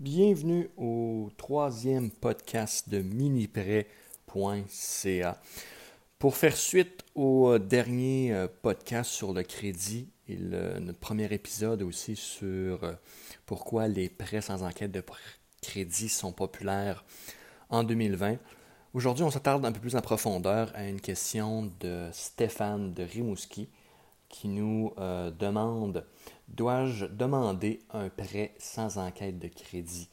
Bienvenue au troisième podcast de miniprêt.ca. Pour faire suite au dernier euh, podcast sur le crédit et notre premier épisode aussi sur euh, pourquoi les prêts sans enquête de crédit sont populaires en 2020, aujourd'hui on s'attarde un peu plus en profondeur à une question de Stéphane de Rimouski qui nous euh, demande Dois-je demander un prêt sans enquête de crédit?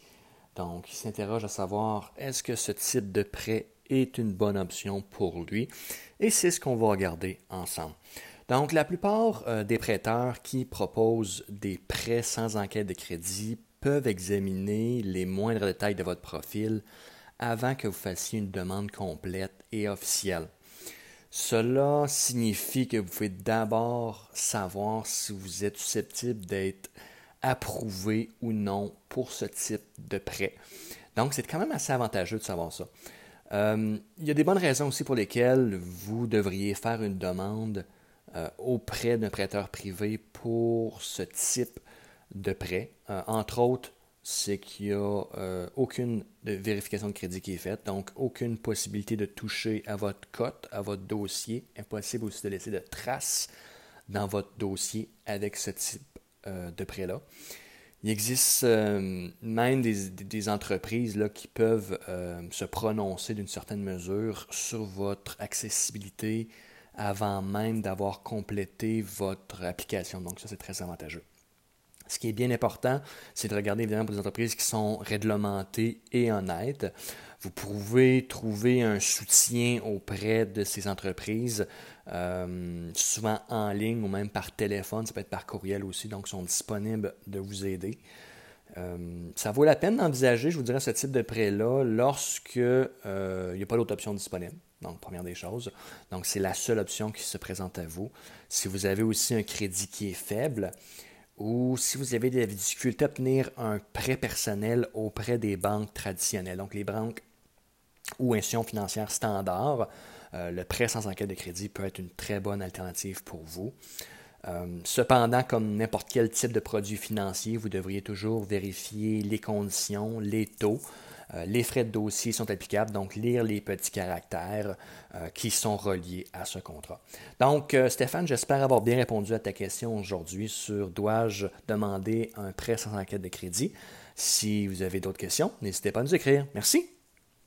Donc, il s'interroge à savoir est-ce que ce type de prêt est une bonne option pour lui? Et c'est ce qu'on va regarder ensemble. Donc, la plupart euh, des prêteurs qui proposent des prêts sans enquête de crédit peuvent examiner les moindres détails de votre profil avant que vous fassiez une demande complète et officielle. Cela signifie que vous pouvez d'abord savoir si vous êtes susceptible d'être approuvé ou non pour ce type de prêt. Donc, c'est quand même assez avantageux de savoir ça. Euh, il y a des bonnes raisons aussi pour lesquelles vous devriez faire une demande euh, auprès d'un prêteur privé pour ce type de prêt. Euh, entre autres, c'est qu'il n'y a euh, aucune vérification de crédit qui est faite, donc aucune possibilité de toucher à votre cote, à votre dossier. Impossible aussi de laisser de traces dans votre dossier avec ce type euh, de prêt-là. Il existe euh, même des, entreprises là, qui peuvent se prononcer d'une certaine mesure sur votre accessibilité avant même d'avoir complété votre application. Donc ça, c'est très avantageux. Ce qui est bien important, c'est de regarder évidemment pour des entreprises qui sont réglementées et honnêtes. Vous pouvez trouver un soutien auprès de ces entreprises, euh, souvent en ligne ou même par téléphone, ça peut être par courriel aussi, donc sont disponibles de vous aider. Euh, ça vaut la peine d'envisager, je vous dirais, ce type de prêt-là lorsque euh, il n'y a pas d'autre option disponible. Donc, première des choses. Donc, c'est la seule option qui se présente à vous. Si vous avez aussi un crédit qui est faible, ou si vous avez des difficultés à obtenir un prêt personnel auprès des banques traditionnelles, donc les banques ou institutions financières standards, euh, le prêt sans enquête de crédit peut être une très bonne alternative pour vous. Euh, cependant, comme n'importe quel type de produit financier, vous devriez toujours vérifier les conditions, les taux, les frais de dossier sont applicables, donc lire les petits caractères euh, qui sont reliés à ce contrat. Donc, euh, Stéphane, j'espère avoir bien répondu à ta question aujourd'hui sur dois-je demander un prêt sans enquête de crédit? Si vous avez d'autres questions, n'hésitez pas à nous écrire. Merci.